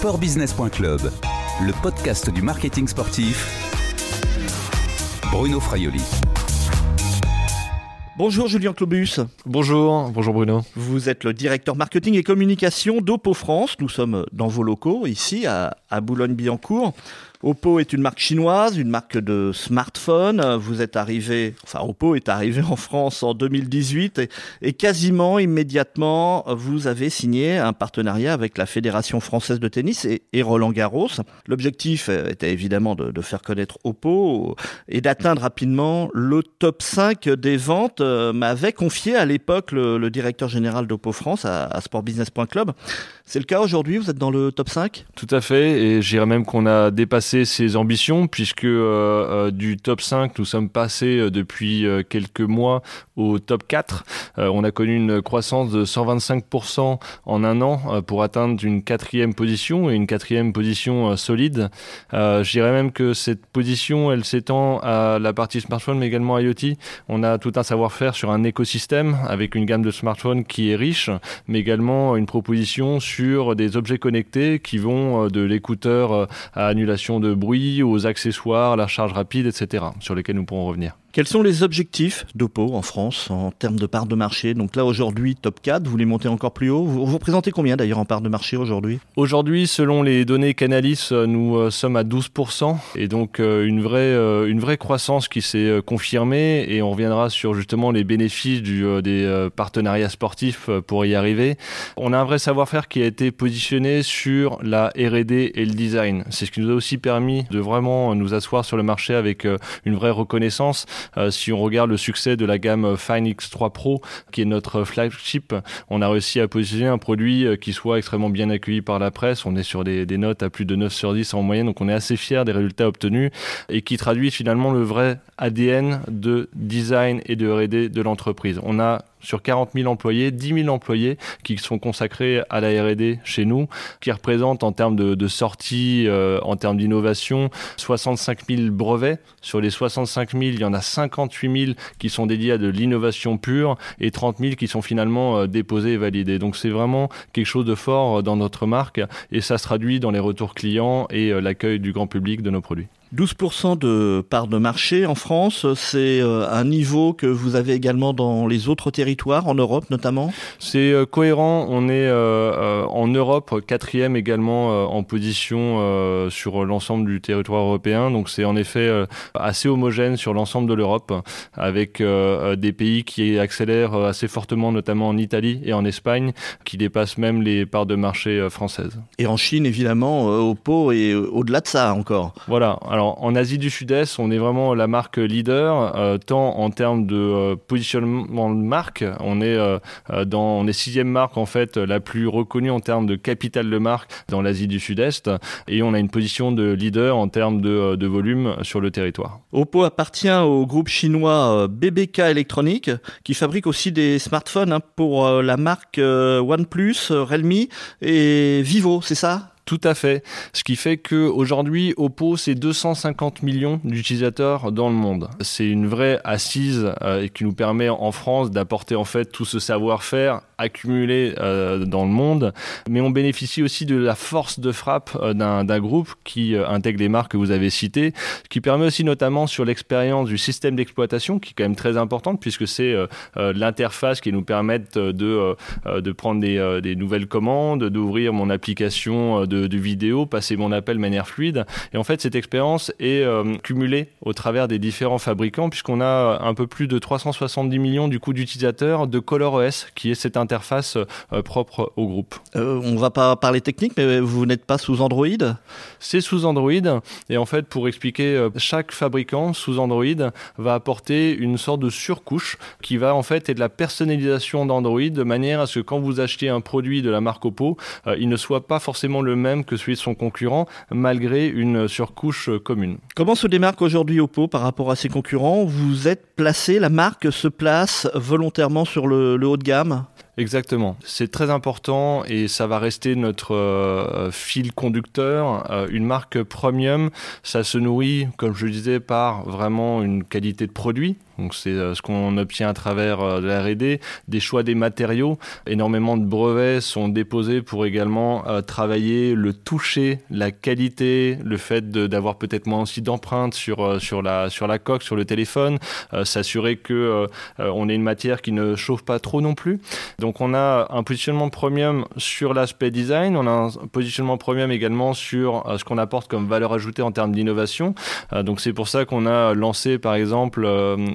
Sportbusiness.club, le podcast du marketing sportif. Bruno Fraioli. Bonjour Julien Clobus. Bonjour, bonjour Bruno. Vous êtes le directeur marketing et communication d'Oppo France. Nous sommes dans vos locaux ici à, à Boulogne-Billancourt. Oppo est une marque chinoise, une marque de smartphone. Vous êtes arrivé, enfin Oppo est arrivé en France en 2018 et, quasiment immédiatement vous avez signé un partenariat avec la Fédération française de tennis et, Roland Garros. L'objectif était évidemment de, faire connaître Oppo et d'atteindre rapidement le top 5 des ventes, m'avait confié à l'époque le, directeur général d'Oppo France à, à sportbusiness.club. C'est le cas aujourd'hui, vous êtes dans le top 5 Tout à fait, et j'irais même qu'on a dépassé ses ambitions puisque euh, euh, du top 5, nous sommes passés euh, depuis quelques mois au top 4. on a connu une croissance de 125% en un an pour atteindre une quatrième position et une quatrième position solide. Je dirais même que cette position, elle s'étend à la partie smartphone mais également IoT. On a tout un savoir-faire sur un écosystème avec une gamme de smartphones qui est riche, mais également une proposition sur des objets connectés qui vont de l'écouteur à annulation de bruit, aux accessoires, la charge rapide, etc., sur lesquels nous pourrons revenir. Quels sont les objectifs d'Oppo en France en termes de part de marché? Donc là aujourd'hui top 4, vous voulez monter encore plus haut? Vous, vous représentez combien d'ailleurs en part de marché aujourd'hui? Aujourd'hui, selon les données Canalis, euh, nous euh, sommes à 12% et donc euh, une vraie une vraie croissance qui s'est confirmée et on reviendra sur justement les bénéfices du, des partenariats sportifs pour y arriver. On a un vrai savoir-faire qui a été positionné sur la R&D et le design. C'est ce qui nous a aussi permis de vraiment nous asseoir sur le marché avec une vraie reconnaissance. Euh, si on regarde le succès de la gamme Fine X3 Pro, qui est notre flagship, on a réussi à positionner un produit euh, qui soit extrêmement bien accueilli par la presse. On est sur des, notes à plus de 9 sur 10 en moyenne, donc on est assez fier des résultats obtenus et qui traduit finalement le vrai ADN de design et de R&D de l'entreprise. On a sur 40 000 employés, 10 000 employés qui sont consacrés à la R&D chez nous, qui représentent en termes de, de sorties, euh, en termes d'innovation, 65 000 brevets. Sur les 65 000, il y en a 58 000 qui sont dédiés à de l'innovation pure et 30 000 qui sont finalement euh, déposés et validés. Donc c'est vraiment quelque chose de fort euh, dans notre marque et ça se traduit dans les retours clients et l'accueil du grand public de nos produits. 12% de part de marché en France, c'est euh, un niveau que vous avez également dans les autres territoires, en Europe notamment? C'est euh, cohérent, on est euh, en Europe quatrième également en position sur l'ensemble du territoire européen, donc c'est en effet assez homogène sur l'ensemble de l'Europe, avec des pays qui accélèrent assez fortement, notamment en Italie et en Espagne, qui dépassent même les parts de marché françaises. Et en Chine, évidemment, au pot et au-delà de ça encore. Voilà. Alors, en Asie du Sud-Est, on est vraiment la marque leader, euh, tant en termes de euh, positionnement de marque. On est euh, dans, on est sixième marque en fait la plus reconnue en termes de capital de marque dans l'Asie du Sud-Est, et on a une position de leader en termes de, volume sur le territoire. Oppo appartient au groupe chinois BBK Electronic, qui fabrique aussi des smartphones hein, pour la marque OnePlus, Realme et Vivo, c'est ça? Tout à fait. Ce qui fait qu'aujourd'hui, Oppo, c'est 250 millions d'utilisateurs dans le monde. C'est une vraie assise euh, qui nous permet en France d'apporter en fait tout ce savoir-faire accumulé euh, dans le monde. Mais on bénéficie aussi de la force de frappe euh, d'un groupe qui intègre les marques que vous avez citées, qui permet aussi notamment sur l'expérience du système d'exploitation, qui est quand même très importante puisque c'est l'interface qui nous permet de, de prendre des, des nouvelles commandes, d'ouvrir mon application de vidéo, passer mon appel de manière fluide. Et en fait, cette expérience est euh, cumulée au travers des différents fabricants, puisqu'on a un peu plus de 370 millions du coup d'utilisateurs de ColorOS, qui est cette interface euh, propre au groupe. Euh, on va pas parler technique, mais vous n'êtes pas sous Android? C'est sous Android. Et en fait, pour expliquer, chaque fabricant sous Android va apporter une sorte de surcouche qui va en fait être de la personnalisation d'Android de manière à ce que quand vous achetez un produit de la marque Oppo, il ne soit pas forcément le même que celui de son concurrent, malgré une surcouche commune. Comment se démarque aujourd'hui Oppo par rapport à ses concurrents? Vous êtes placé, la marque se place volontairement sur le, haut de gamme? Exactement. C'est très important et ça va rester notre euh, fil conducteur. Euh, une marque premium, ça se nourrit, comme je disais, par vraiment une qualité de produit Donc c'est ce qu'on obtient à travers de la R&D, des choix des matériaux. Énormément de brevets sont déposés pour également travailler le toucher, la qualité, le fait d'avoir peut-être moins aussi d'empreintes sur sur la sur la coque, sur le téléphone, s'assurer que on ait une matière qui ne chauffe pas trop non plus. Donc on a un positionnement premium sur l'aspect design, on a un positionnement premium également sur ce qu'on apporte comme valeur ajoutée en termes d'innovation. donc c'est pour ça qu'on a lancé par exemple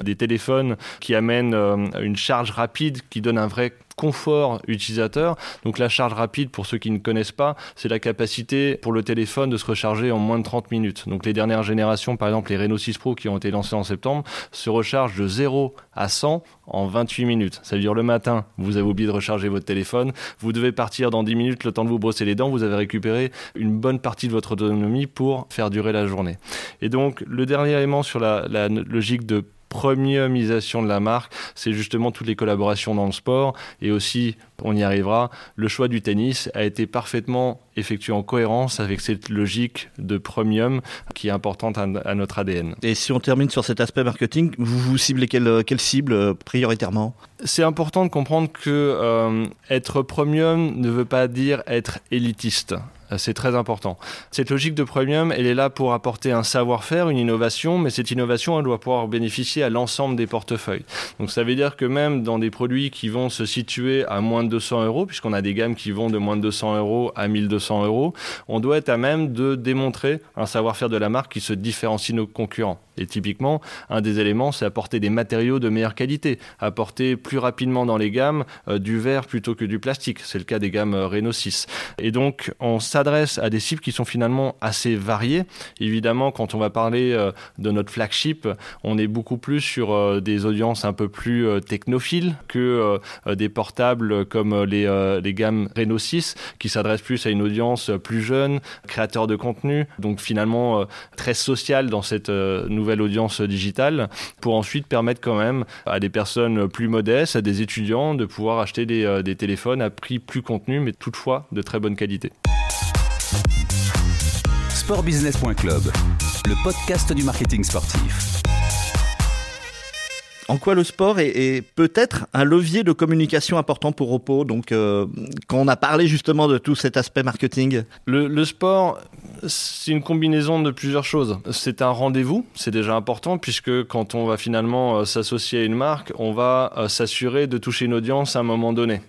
des téléphones qui amènent une charge rapide qui donne un vrai confort utilisateur. Donc la charge rapide, pour ceux qui ne connaissent pas, c'est la capacité pour le téléphone de se recharger en moins de 30 minutes. Donc les dernières générations, par exemple les Renault 6 Pro qui ont été lancés en septembre, se rechargent de 0 à 100 en 28 minutes. Ça veut dire le matin, vous avez oublié de recharger votre téléphone, vous devez partir dans 10 minutes, le temps de vous brosser les dents, vous avez récupéré une bonne partie de votre autonomie pour faire durer la journée. Et donc le dernier élément sur la logique de premiumisation de la marque, c'est justement toutes les collaborations dans le sport et aussi, on y arrivera, le choix du tennis a été parfaitement effectué en cohérence avec cette logique de premium qui est importante à, notre ADN. Et si on termine sur cet aspect marketing, vous vous ciblez quelle, quelle cible euh, prioritairement? C'est important de comprendre que euh, être premium ne veut pas dire être élitiste. C'est très important. Cette logique de premium, elle est là pour apporter un savoir-faire, une innovation, mais cette innovation, elle doit pouvoir bénéficier à l'ensemble des portefeuilles. Donc ça veut dire que même dans des produits qui vont se situer à moins de 200 euros, puisqu'on a des gammes qui vont de moins de 200 euros à 1200 euros, on doit être à même de démontrer un savoir-faire de la marque qui se différencie de nos concurrents. Et typiquement, un des éléments, c'est apporter des matériaux de meilleure qualité, apporter plus rapidement dans les gammes euh, du verre plutôt que du plastique. C'est le cas des gammes euh, Renault 6. Et donc, on s'adresse à des cibles qui sont finalement assez variées. Évidemment, quand on va parler euh, de notre flagship, on est beaucoup plus sur des audiences un peu plus technophiles que des portables comme les, les gammes Renault 6, qui s'adressent plus à une audience plus jeune, créateur de contenu, donc finalement très social dans cette nouvelle nouvelle audience digitale pour ensuite permettre quand même à des personnes plus modestes, à des étudiants de pouvoir acheter des, euh, des téléphones à prix plus contenu mais toutefois de très bonne qualité. Sportbusiness.club, le podcast du marketing sportif en quoi le sport est, peut-être un levier de communication important pour Oppo Donc, euh, quand on a parlé justement de tout cet aspect marketing, le, sport, c'est une combinaison de plusieurs choses. C'est un rendez-vous, c'est déjà important puisque quand on va finalement euh, s'associer à une marque, on va euh, s'assurer de toucher une audience à un moment donné.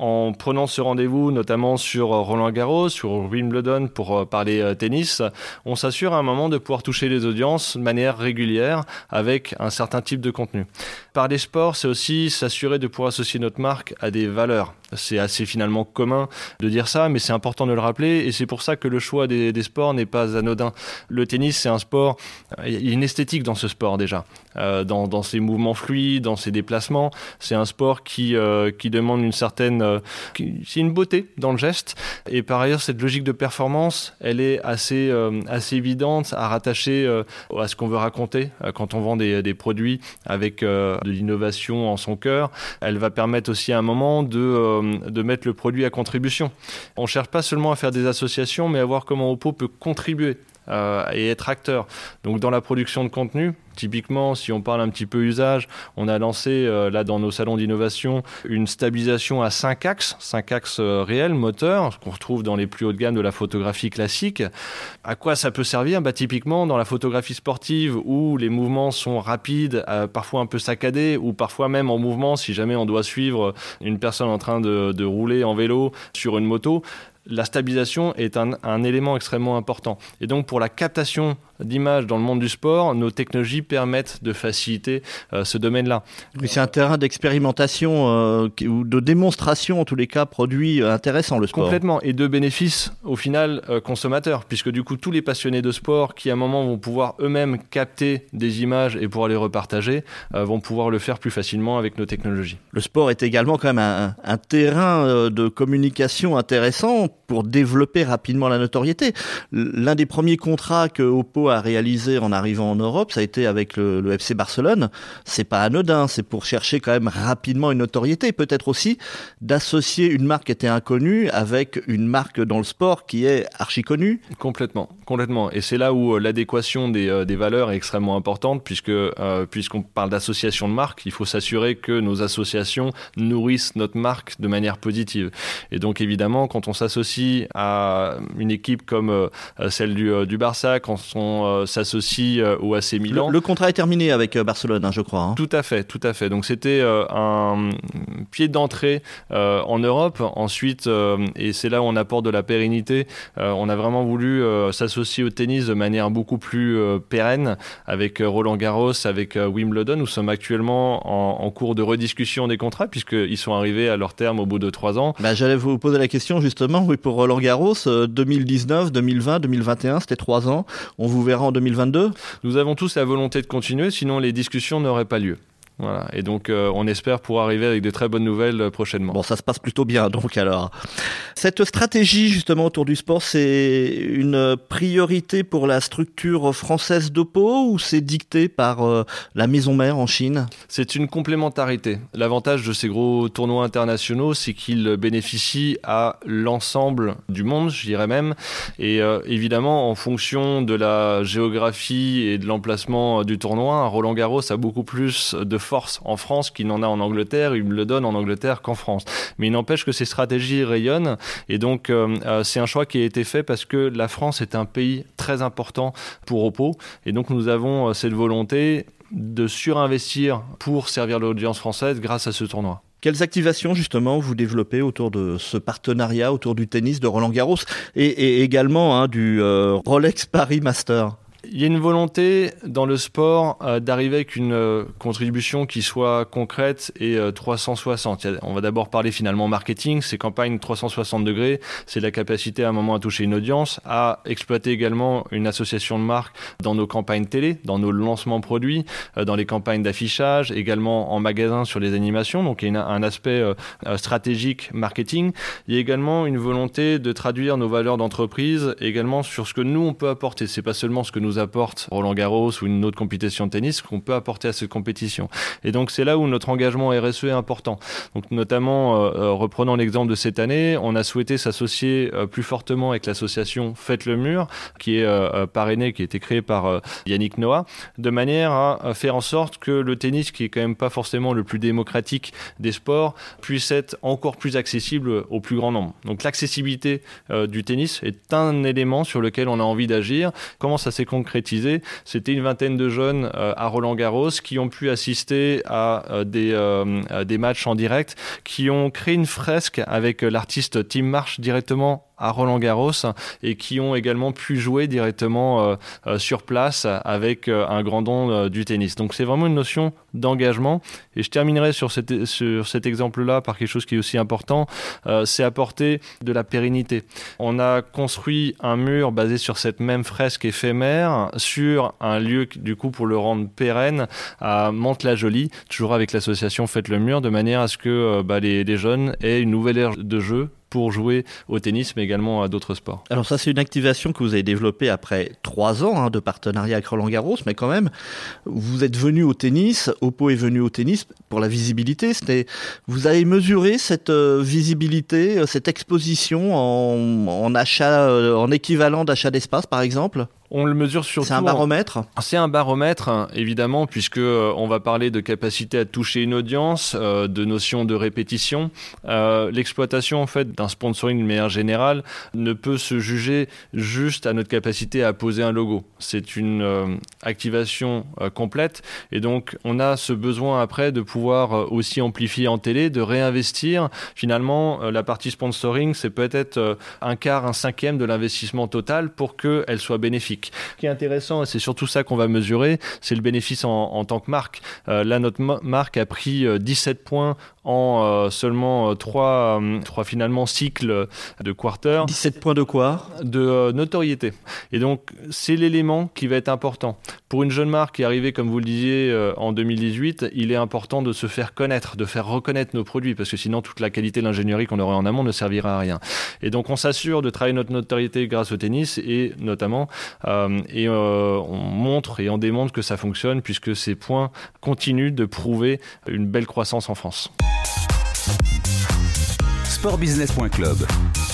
En prenant ce rendez-vous, notamment sur Roland Garros, sur Wimbledon pour parler tennis, on s'assure à un moment de pouvoir toucher les audiences de manière régulière avec un certain type de contenu. Par les sports, c'est aussi s'assurer de pouvoir associer notre marque à des valeurs. C'est assez finalement commun de dire ça, mais c'est important de le rappeler et c'est pour ça que le choix des, sports n'est pas anodin. Le tennis, c'est un sport, il y a une esthétique dans ce sport déjà, euh, dans, ses mouvements fluides, dans ses déplacements. C'est un sport qui, euh, qui demande une certaine, euh, c'est une beauté dans le geste. Et par ailleurs, cette logique de performance, elle est assez, assez évidente à rattacher à ce qu'on veut raconter quand on vend des, des produits avec de l'innovation en son cœur. Elle va permettre aussi à un moment de euh, de mettre le produit à contribution. On cherche pas seulement à faire des associations, mais à voir comment Oppo peut contribuer euh, et être acteur. Donc dans la production de contenu, typiquement, si on parle un petit peu usage, on a lancé euh, là dans nos salons d'innovation une stabilisation à 5 axes, 5 axes réels, moteurs, qu'on retrouve dans les plus hautes gammes de la photographie classique. À quoi ça peut servir? Bah, Typiquement dans la photographie sportive où les mouvements sont rapides, parfois un peu saccadés, ou parfois même en mouvement si jamais on doit suivre une personne en train de, de rouler en vélo sur une moto la stabilisation est un, élément extrêmement important. Et donc pour la captation d'images dans le monde du sport, nos technologies permettent de faciliter euh, ce domaine-là. Oui, c'est un terrain d'expérimentation euh, ou de démonstration, en tous les cas, produit euh, intéressant, le sport. Complètement, et de bénéfices au final consommateurs, puisque du coup tous les passionnés de sport qui à un moment vont pouvoir eux-mêmes capter des images et pouvoir les repartager, vont pouvoir le faire plus facilement avec nos technologies. Le sport est également quand même un terrain de communication intéressant pour développer rapidement la notoriété. L'un des premiers contrats que Oppo a réalisé en arrivant en Europe, ça a été avec le, FC Barcelone. C'est pas anodin, c'est pour chercher quand même rapidement une notoriété, peut-être aussi d'associer une marque qui était inconnue avec une marque dans le sport qui est archi connue. Complètement, complètement. Et c'est là où euh, l'adéquation des, euh, des, valeurs est extrêmement importante, puisque euh, puisqu'on parle d'association de marques, il faut s'assurer que nos associations nourrissent notre marque de manière positive. Et donc évidemment, quand on s'associe à une équipe comme celle du, du, Barça, quand on euh, s'associe au AC Milan. Le, le, contrat est terminé avec Barcelone, hein, je crois. Hein. Tout à fait, tout à fait. Donc c'était un pied d'entrée en Europe. Ensuite, et c'est là où on apporte de la pérennité. on a vraiment voulu s'associer au tennis de manière beaucoup plus pérenne avec Roland Garros, avec Wimbledon. Nous sommes actuellement en, en cours de rediscussion des contrats puisqu'ils sont arrivés à leur terme au bout de trois ans. Bah, J'allais vous poser la question justement, oui, pour Roland Garros, 2019, 2020, 2021, c'était trois ans. On vous verra en 2022 Nous avons tous la volonté de continuer, sinon les discussions n'auraient pas lieu. Voilà. Et donc, euh, on espère pouvoir arriver avec de très bonnes nouvelles euh, prochainement. Bon, ça se passe plutôt bien, donc alors. Cette stratégie, justement, autour du sport, c'est une priorité pour la structure française d'Oppo ou c'est dicté par euh, la maison mère en Chine? C'est une complémentarité. L'avantage de ces gros tournois internationaux, c'est qu'ils bénéficient à l'ensemble du monde, je dirais même. Et euh, évidemment, en fonction de la géographie et de l'emplacement du tournoi, Roland Garros a beaucoup plus de force en France qu'il n'en a en Angleterre, il me le donne en Angleterre qu'en France. Mais il n'empêche que ces stratégies rayonnent et donc euh, c'est un choix qui a été fait parce que la France est un pays très important pour Oppo et donc nous avons euh, cette volonté de surinvestir pour servir l'audience française grâce à ce tournoi. Quelles activations justement vous développez autour de ce partenariat, autour du tennis de Roland Garros et, également hein, du euh, Rolex Paris Master? Il y a une volonté dans le sport euh, d'arriver avec une euh, contribution qui soit concrète et euh, 360. On va d'abord parler finalement marketing. Ces campagnes 360 degrés, c'est la capacité à un moment à toucher une audience, à exploiter également une association de marques dans nos campagnes télé, dans nos lancements produits, euh, dans les campagnes d'affichage, également en magasin sur les animations. Donc il y a un aspect euh, stratégique marketing. Il y a également une volonté de traduire nos valeurs d'entreprise également sur ce que nous on peut apporter. C'est pas seulement ce que nous apporte Roland Garros ou une autre compétition de tennis qu'on peut apporter à cette compétition. Et donc c'est là où notre engagement RSE est important. Donc notamment, euh, reprenant l'exemple de cette année, on a souhaité s'associer euh, plus fortement avec l'association Faites le mur, qui est euh, parrainée, qui a été créée par euh, Yannick Noah, de manière à, à, faire en sorte que le tennis, qui est quand même pas forcément le plus démocratique des sports, puisse être encore plus accessible au plus grand nombre. Donc l'accessibilité du tennis est un élément sur lequel on a envie d'agir. Comment ça s'est C'était une vingtaine de jeunes euh, à Roland Garros qui ont pu assister à, euh, des, euh, à des matchs en direct, qui ont créé une fresque avec l'artiste Tim Marsh directement à Roland Garros et qui ont également pu jouer directement euh, euh, sur place avec euh, un grand don du tennis. Donc c'est vraiment une notion d'engagement. Et je terminerai sur, cet exemple-là par quelque chose qui est aussi important, c'est apporter de la pérennité. On a construit un mur basé sur cette même fresque éphémère sur un lieu du coup pour le rendre pérenne à Mantes-la-Jolie, toujours avec l'association Faites le mur, de manière à ce que bah, les, les jeunes aient une nouvelle ère de jeu pour jouer au tennis, mais également à d'autres sports. Alors ça, c'est une activation que vous avez développée après trois ans hein, de partenariat avec Roland Garros, mais quand même, vous êtes venu au tennis, Oppo est venu au tennis pour la visibilité. Vous avez mesuré cette euh, visibilité, euh, cette exposition en, en achat, euh, en équivalent d'achat d'espace, par exemple? On le mesure surtout. C'est un baromètre. C'est un baromètre, évidemment, puisque euh, on va parler de capacité à toucher une audience, euh, de notion de répétition. Euh, L'exploitation, en fait, d'un sponsoring de manière générale ne peut se juger juste à notre capacité à poser un logo. C'est une activation complète, et donc on a ce besoin après de pouvoir aussi amplifier en télé, de réinvestir. Finalement, la partie sponsoring, c'est peut-être un quart, un cinquième de l'investissement total pour qu'elle soit bénéfique. Ce qui est intéressant, et c'est surtout ça qu'on va mesurer, c'est le bénéfice en, tant que marque. Euh, là, notre marque a pris 17 points en seulement trois, trois finalement cycles de quarter. 17 points de quoi? De notoriété. Et donc c'est l'élément qui va être important. Pour une jeune marque qui est arrivée, comme vous le disiez, en 2018, il est important de se faire connaître, de faire reconnaître nos produits, parce que sinon toute la qualité de l'ingénierie qu'on aurait en amont ne servira à rien. Et donc on s'assure de travailler notre notoriété grâce au tennis et notamment, et on montre et on démontre que ça fonctionne puisque ces points continuent de prouver une belle croissance en France. Sportbusiness.club,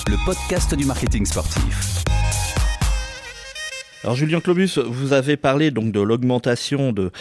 le podcast du marketing sportif. Alors Julien Clobus, vous avez parlé donc de l'augmentation de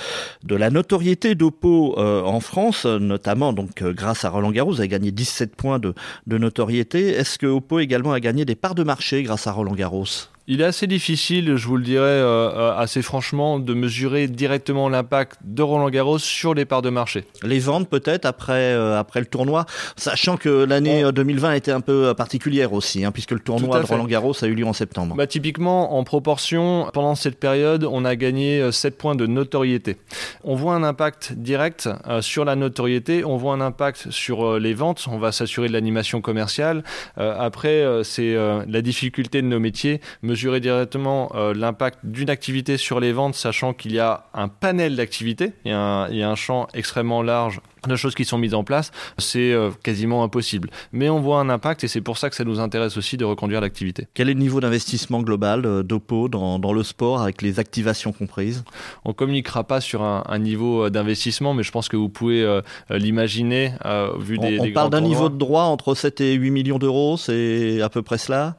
la notoriété d'Oppo euh, en France, notamment donc euh, grâce à Roland Garros, vous avez gagné 17 points de, de notoriété. Est-ce que Oppo également a gagné des parts de marché grâce à Roland Garros? Il est assez difficile, je vous le dirais euh, euh, assez franchement, de mesurer directement l'impact de Roland Garros sur les parts de marché. Les ventes peut-être après euh, après le tournoi, sachant que l'année 2020 a été un peu particulière aussi, hein, puisque le tournoi de Roland Garros a eu lieu en septembre. Bah, typiquement, en proportion, pendant cette période, on a gagné 7 points de notoriété. On voit un impact direct sur la notoriété, on voit un impact sur les ventes, on va s'assurer de l'animation commerciale. après, c'est la difficulté de nos métiers mesurer directement euh, l'impact d'une activité sur les ventes, sachant qu'il y a un panel d'activités, il, il, y a un champ extrêmement large de choses qui sont mises en place, c'est euh, quasiment impossible. Mais on voit un impact et c'est pour ça que ça nous intéresse aussi de reconduire l'activité. Quel est le niveau d'investissement global euh, d'Oppo dans, dans, le sport avec les activations comprises? On communiquera pas sur un, un niveau euh, d'investissement, mais je pense que vous pouvez l'imaginer vu des. On, on parle d'un niveau de droit entre 7 et 8 millions d'euros, c'est à peu près cela?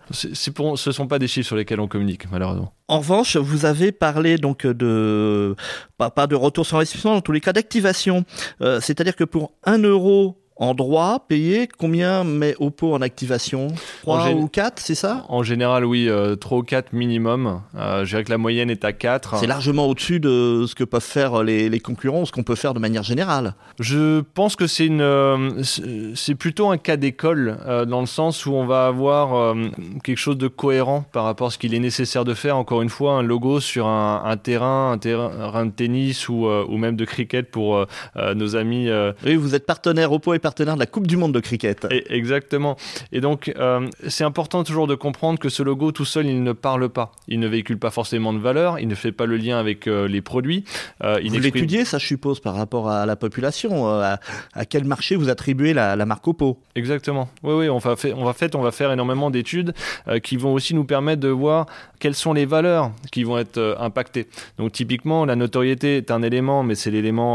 Pour, Ce ne sont pas des chiffres sur lesquels on communique, malheureusement. En revanche, vous avez parlé donc de pas, de retour sur investissement, dans tous les cas d'activation. C'est-à-dire que pour 1 euro en droit payé, combien met Oppo en activation? 3 ou 4, c'est ça? En général, oui, 3 euh, ou 4 minimum. Euh, je dirais que la moyenne est à 4. C'est largement au-dessus de ce que peuvent faire les, les concurrents, ce qu'on peut faire de manière générale. Je pense que c'est une, euh, c'est plutôt un cas d'école, dans le sens où on va avoir quelque chose de cohérent par rapport à ce qu'il est nécessaire de faire. Encore une fois, un logo sur un, un terrain, un terrain de tennis ou, ou même de cricket pour nos amis. Oui, vous êtes partenaire Oppo et partenaire de la Coupe du Monde de cricket. Et exactement. Et donc, euh, c'est important toujours de comprendre que ce logo tout seul, il ne parle pas. Il ne véhicule pas forcément de valeur, il ne fait pas le lien avec euh, les produits. Euh, il vous exprime... l'étudiez, ça, je suppose, par rapport à la population. À, à, quel marché vous attribuez la, la marque Oppo? Exactement. Oui, oui, on va, fait, on va, fait, on va faire énormément d'études qui vont aussi nous permettre de voir quelles sont les valeurs qui vont être impactées. Donc, typiquement, la notoriété est un élément, mais c'est l'élément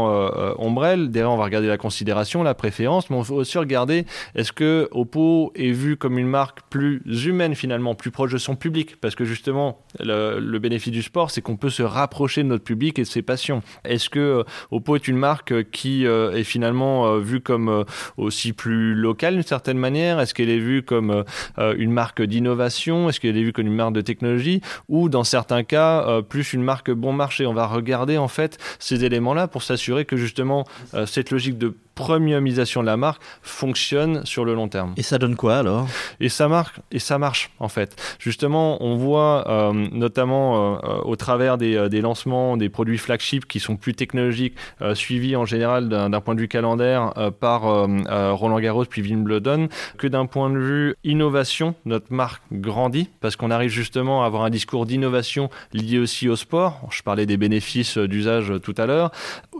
ombrelle. Derrière, on va regarder la considération, la préférence mais on faut aussi regarder est-ce que Oppo est vu comme une marque plus humaine finalement, plus proche de son public, parce que justement le, bénéfice du sport, c'est qu'on peut se rapprocher de notre public et de ses passions. Est-ce que euh, Oppo est une marque qui euh, est finalement euh, vue comme aussi plus locale d'une certaine manière? Est-ce qu'elle est vue comme une marque d'innovation? Est-ce qu'elle est vue comme une marque de technologie? Ou dans certains cas, plus une marque bon marché? On va regarder en fait ces éléments-là pour s'assurer que justement cette logique de premiumisation de la marque fonctionne sur le long terme. Et ça donne quoi alors? Et ça marche, et ça marche en fait. Justement, on voit euh, notamment euh, au travers des, euh, des, lancements des produits flagship qui sont plus technologiques, euh, suivis en général d'un point de vue calendaire euh, par Roland Garros puis Wimbledon, que d'un point de vue innovation, notre marque grandit parce qu'on arrive justement à avoir un discours d'innovation lié aussi au sport. Je parlais des bénéfices d'usage tout à l'heure.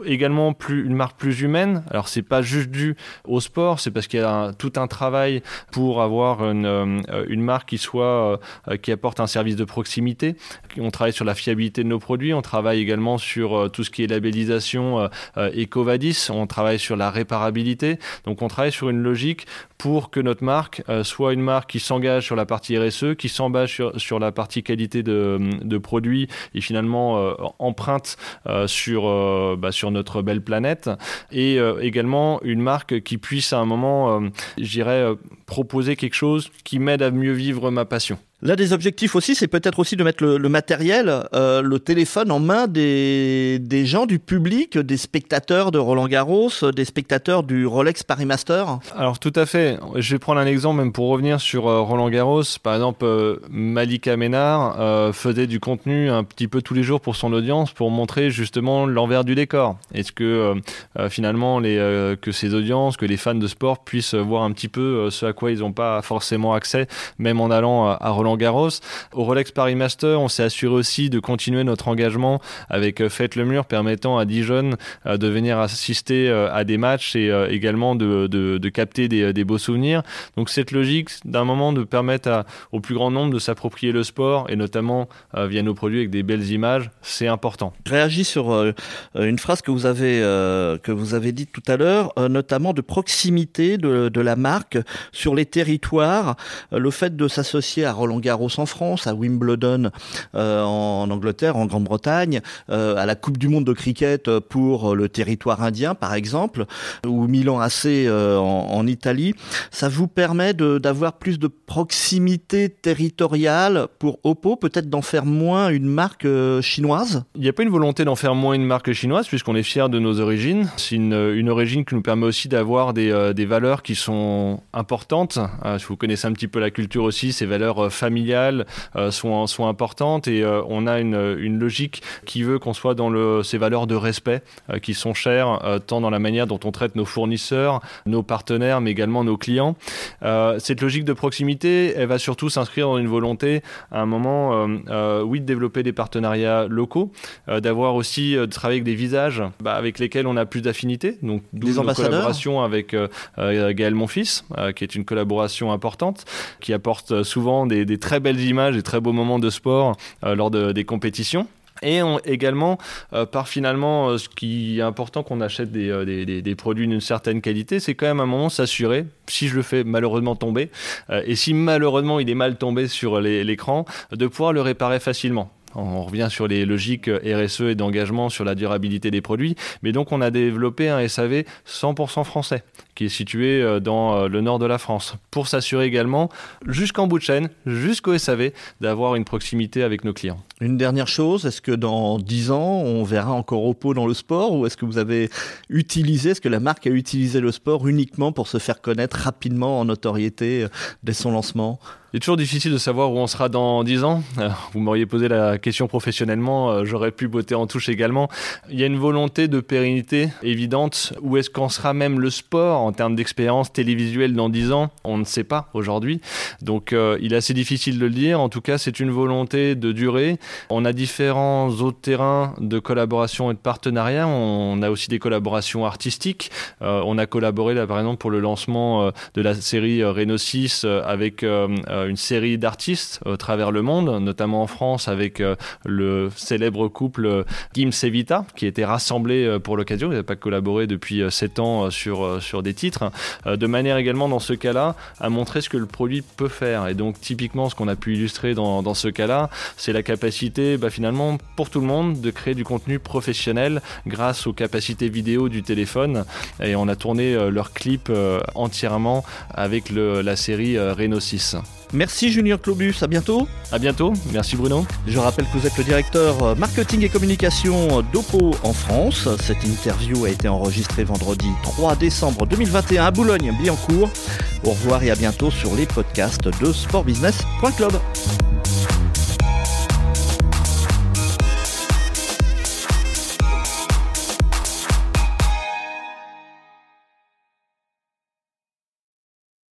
Également plus une marque plus humaine. Alors c'est pas juste dû au sport, c'est parce qu'il y a tout un travail pour avoir une, euh, une marque qui soit euh, qui apporte un service de proximité. On travaille sur la fiabilité de nos produits, on travaille également sur euh, tout ce qui est labellisation Ecovadis, on travaille sur la réparabilité. Donc on travaille sur une logique pour que notre marque soit une marque qui s'engage sur la partie RSE, qui s'engage sur, sur la partie qualité de, de produits et finalement empreinte sur, bah, sur notre belle planète et également une marque qui puisse à un moment, euh, je dirais, euh, proposer quelque chose qui m'aide à mieux vivre ma passion. L'un des objectifs aussi, c'est peut-être aussi de mettre le, matériel, euh, le téléphone en main des, gens du public, des spectateurs de Roland Garros, des spectateurs du Rolex Paris Master. Alors tout à fait. Je vais prendre un exemple même pour revenir sur euh, Roland Garros. Par exemple, euh, Malika Ménard faisait du contenu un petit peu tous les jours pour son audience pour montrer justement l'envers du décor. Est-ce que finalement les, que ces audiences, que les fans de sport puissent voir un petit peu ce à quoi ils n'ont pas forcément accès, même en allant à Roland Garros. Au Rolex Paris Master, on s'est assuré aussi de continuer notre engagement avec euh, Faites le Mur, permettant à 10 jeunes euh, de venir assister euh, à des matchs et également de, capter des, des, beaux souvenirs. Donc cette logique d'un moment de permettre au plus grand nombre de s'approprier le sport et notamment via nos produits avec des belles images, c'est important. Je réagis sur une phrase que vous avez que vous avez dite tout à l'heure, notamment de proximité de, de, la marque sur les territoires, le fait de s'associer à Roland Garros en France, à Wimbledon euh, en Angleterre, en Grande-Bretagne, euh, à la Coupe du Monde de cricket pour le territoire indien, par exemple, ou Milan AC euh, en, Italie. Ça vous permet d'avoir plus de proximité territoriale pour Oppo, peut-être d'en faire moins une marque chinoise? Il n'y a pas une volonté d'en faire moins une marque chinoise, puisqu'on est fier de nos origines. C'est une, une, origine qui nous permet aussi d'avoir des, des, valeurs qui sont importantes. si vous connaissez un petit peu la culture aussi, ces valeurs familiales familiales euh, sont, sont importantes et euh, on a une, une logique qui veut qu'on soit dans le, ces valeurs de respect euh, qui sont chères tant dans la manière dont on traite nos fournisseurs, nos partenaires, mais également nos clients. cette logique de proximité, elle va surtout s'inscrire dans une volonté à un moment, oui, de développer des partenariats locaux, d'avoir aussi de travailler avec des visages bah, avec lesquels on a plus d'affinité. Donc, des nos collaborations avec Gaël Monfils, qui est une collaboration importante, qui apporte souvent des, des très belles images et très beaux moments de sport euh, lors des compétitions. Et également, euh, par finalement, euh, ce qui est important qu'on achète des, des, produits d'une certaine qualité, c'est quand même un moment s'assurer, si je le fais malheureusement tomber, et si malheureusement il est mal tombé sur l'écran, de pouvoir le réparer facilement. On revient sur les logiques RSE et d'engagement sur la durabilité des produits. Mais donc, on a développé un SAV 100% français qui est situé euh, dans euh, le nord de la France pour s'assurer également, jusqu'en bout de chaîne, jusqu'au SAV, d'avoir une proximité avec nos clients. Une dernière chose, est-ce que dans 10 ans, on verra encore Oppo dans le sport ou est-ce que vous avez utilisé, est-ce que la marque a utilisé le sport uniquement pour se faire connaître rapidement en notoriété euh, dès son lancement? Il est toujours difficile de savoir où on sera dans 10 ans. Euh, vous m'auriez posé la question professionnellement, euh, j'aurais pu botter en touche également. Il y a une volonté de pérennité évidente. Où est-ce qu'en sera même le sport en termes d'expérience télévisuelle dans 10 ans? On ne sait pas aujourd'hui. Donc euh, il est assez difficile de le dire. En tout cas, c'est une volonté de durée. On a différents autres terrains de collaboration et de partenariat. On a aussi des collaborations artistiques. on a collaboré là par exemple pour le lancement de la série Renault 6 avec une série d'artistes au travers le monde, notamment en France avec euh, le célèbre couple euh, Gims et Vita, qui était rassemblé pour l'occasion. Ils n'avaient pas collaboré depuis 7 ans sur, sur des titres, de manière également dans ce cas-là à montrer ce que le produit peut faire. Et donc typiquement ce qu'on a pu illustrer dans, dans ce cas-là, c'est la capacité bah, finalement pour tout le monde de créer du contenu professionnel grâce aux capacités vidéo du téléphone. Et on a tourné leur clip entièrement avec la série Renault 6. Merci Julien Clobus, à bientôt. À bientôt, merci Bruno. Je rappelle que vous êtes le directeur euh, marketing et communication d'Oppo en France. Cette interview a été enregistrée vendredi 3 décembre 2021 à Boulogne-Billancourt. Au revoir et à bientôt sur les podcasts de sportbusiness.club.